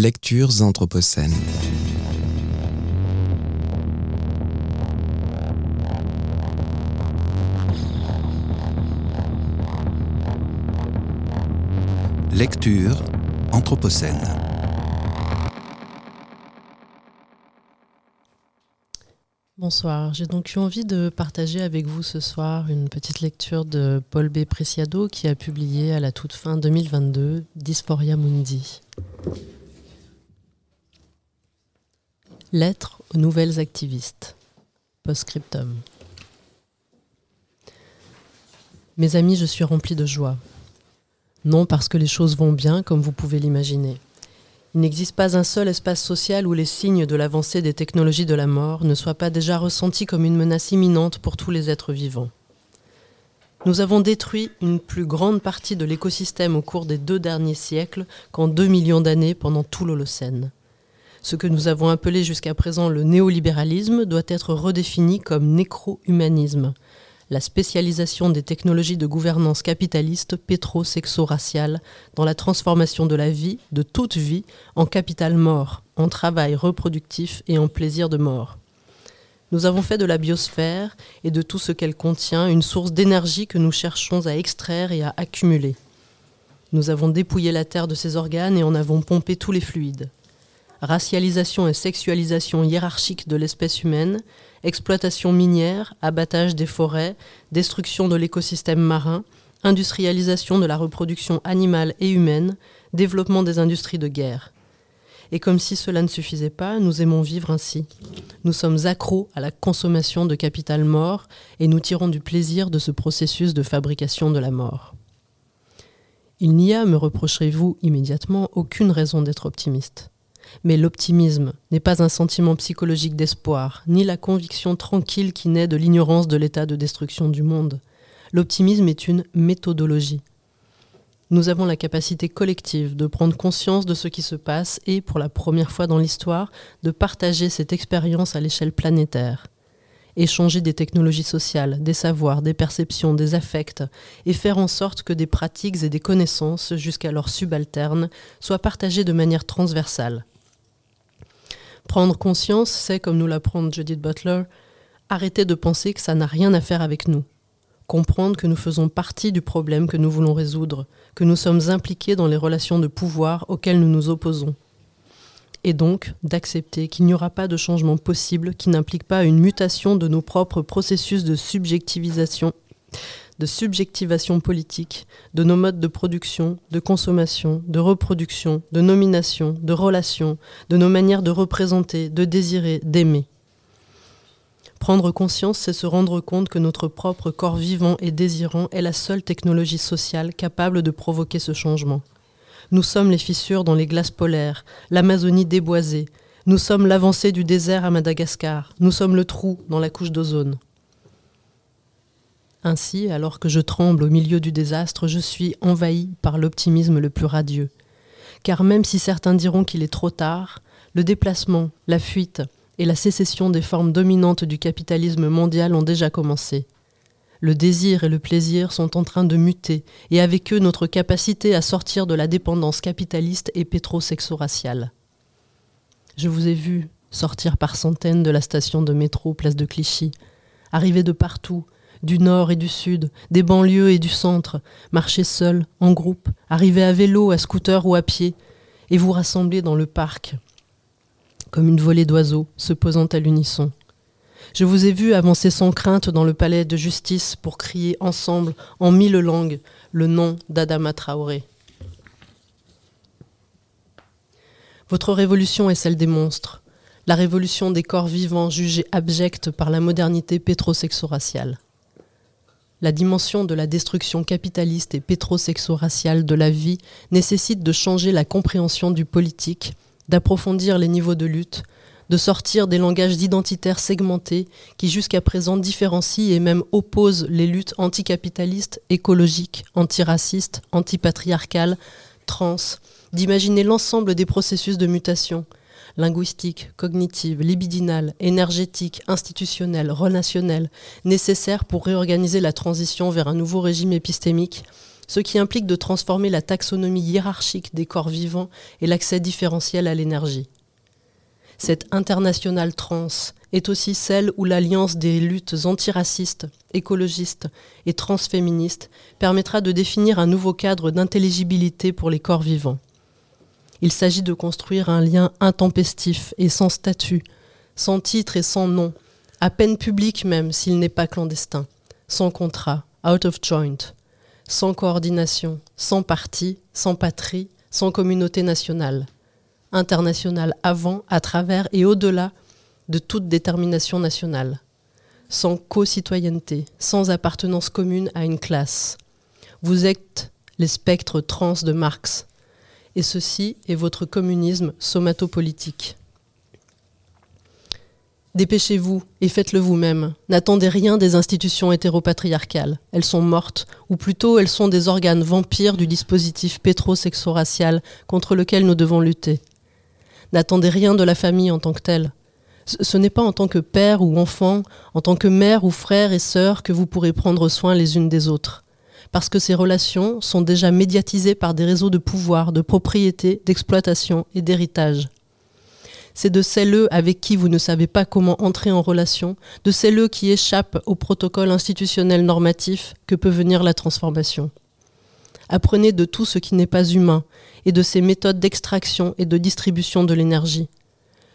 Lectures anthropocènes. Lecture anthropocène. Bonsoir, j'ai donc eu envie de partager avec vous ce soir une petite lecture de Paul B. Preciado qui a publié à la toute fin 2022 Dysphoria Mundi. Lettre aux nouvelles activistes. Postscriptum. Mes amis, je suis rempli de joie. Non parce que les choses vont bien, comme vous pouvez l'imaginer. Il n'existe pas un seul espace social où les signes de l'avancée des technologies de la mort ne soient pas déjà ressentis comme une menace imminente pour tous les êtres vivants. Nous avons détruit une plus grande partie de l'écosystème au cours des deux derniers siècles qu'en deux millions d'années pendant tout l'Holocène. Ce que nous avons appelé jusqu'à présent le néolibéralisme doit être redéfini comme nécro-humanisme, la spécialisation des technologies de gouvernance capitaliste pétro-sexo-raciale dans la transformation de la vie, de toute vie, en capital mort, en travail reproductif et en plaisir de mort. Nous avons fait de la biosphère et de tout ce qu'elle contient une source d'énergie que nous cherchons à extraire et à accumuler. Nous avons dépouillé la Terre de ses organes et en avons pompé tous les fluides. Racialisation et sexualisation hiérarchique de l'espèce humaine, exploitation minière, abattage des forêts, destruction de l'écosystème marin, industrialisation de la reproduction animale et humaine, développement des industries de guerre. Et comme si cela ne suffisait pas, nous aimons vivre ainsi. Nous sommes accros à la consommation de capital mort et nous tirons du plaisir de ce processus de fabrication de la mort. Il n'y a, me reprocherez-vous immédiatement, aucune raison d'être optimiste. Mais l'optimisme n'est pas un sentiment psychologique d'espoir, ni la conviction tranquille qui naît de l'ignorance de l'état de destruction du monde. L'optimisme est une méthodologie. Nous avons la capacité collective de prendre conscience de ce qui se passe et, pour la première fois dans l'histoire, de partager cette expérience à l'échelle planétaire. Échanger des technologies sociales, des savoirs, des perceptions, des affects, et faire en sorte que des pratiques et des connaissances, jusqu'alors subalternes, soient partagées de manière transversale, Prendre conscience, c'est, comme nous l'apprend Judith Butler, arrêter de penser que ça n'a rien à faire avec nous. Comprendre que nous faisons partie du problème que nous voulons résoudre, que nous sommes impliqués dans les relations de pouvoir auxquelles nous nous opposons. Et donc d'accepter qu'il n'y aura pas de changement possible qui n'implique pas une mutation de nos propres processus de subjectivisation, de subjectivation politique, de nos modes de production, de consommation, de reproduction, de nomination, de relation, de nos manières de représenter, de désirer, d'aimer. Prendre conscience, c'est se rendre compte que notre propre corps vivant et désirant est la seule technologie sociale capable de provoquer ce changement. Nous sommes les fissures dans les glaces polaires, l'Amazonie déboisée, nous sommes l'avancée du désert à Madagascar, nous sommes le trou dans la couche d'ozone. Ainsi, alors que je tremble au milieu du désastre, je suis envahi par l'optimisme le plus radieux. Car même si certains diront qu'il est trop tard, le déplacement, la fuite et la sécession des formes dominantes du capitalisme mondial ont déjà commencé. Le désir et le plaisir sont en train de muter, et avec eux notre capacité à sortir de la dépendance capitaliste et pétrosexo-raciale. Je vous ai vu sortir par centaines de la station de métro place de Clichy, arriver de partout, du nord et du sud, des banlieues et du centre, marcher seul, en groupe, arriver à vélo, à scooter ou à pied, et vous rassembler dans le parc, comme une volée d'oiseaux se posant à l'unisson. Je vous ai vu avancer sans crainte dans le palais de justice pour crier ensemble, en mille langues, le nom d'Adama Traoré. Votre révolution est celle des monstres, la révolution des corps vivants jugés abjects par la modernité pétrosexo-raciale. La dimension de la destruction capitaliste et pétrosexo-raciale de la vie nécessite de changer la compréhension du politique, d'approfondir les niveaux de lutte, de sortir des langages identitaires segmentés qui jusqu'à présent différencient et même opposent les luttes anticapitalistes, écologiques, antiracistes, antipatriarcales, trans, d'imaginer l'ensemble des processus de mutation, linguistique, cognitive, libidinale, énergétique, institutionnelle, relationnelle, nécessaire pour réorganiser la transition vers un nouveau régime épistémique ce qui implique de transformer la taxonomie hiérarchique des corps vivants et l'accès différentiel à l'énergie. Cette internationale trans est aussi celle où l'alliance des luttes antiracistes, écologistes et transféministes permettra de définir un nouveau cadre d'intelligibilité pour les corps vivants. Il s'agit de construire un lien intempestif et sans statut, sans titre et sans nom, à peine public même s'il n'est pas clandestin, sans contrat, out of joint, sans coordination, sans parti, sans patrie, sans communauté nationale, internationale avant, à travers et au-delà de toute détermination nationale, sans co-citoyenneté, sans appartenance commune à une classe. Vous êtes les spectres trans de Marx, et ceci est votre communisme somatopolitique. Dépêchez-vous et faites-le vous-même. N'attendez rien des institutions hétéropatriarcales. Elles sont mortes, ou plutôt elles sont des organes vampires du dispositif pétrosexo-racial contre lequel nous devons lutter. N'attendez rien de la famille en tant que telle. Ce n'est pas en tant que père ou enfant, en tant que mère ou frère et sœur que vous pourrez prendre soin les unes des autres. Parce que ces relations sont déjà médiatisées par des réseaux de pouvoir, de propriété, d'exploitation et d'héritage. C'est de celles avec qui vous ne savez pas comment entrer en relation, de celles qui échappent au protocole institutionnel normatif que peut venir la transformation. Apprenez de tout ce qui n'est pas humain et de ses méthodes d'extraction et de distribution de l'énergie.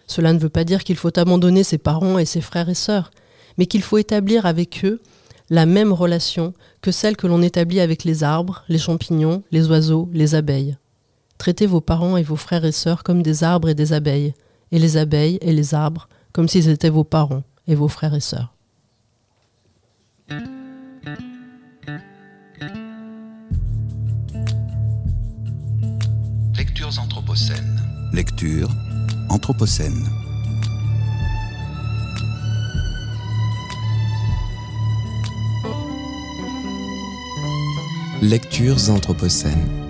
Cela ne veut pas dire qu'il faut abandonner ses parents et ses frères et sœurs, mais qu'il faut établir avec eux la même relation que celle que l'on établit avec les arbres, les champignons, les oiseaux, les abeilles. Traitez vos parents et vos frères et sœurs comme des arbres et des abeilles, et les abeilles et les arbres comme s'ils étaient vos parents et vos frères et sœurs. Lectures anthropocènes. Lecture anthropocène. Lectures anthropocènes.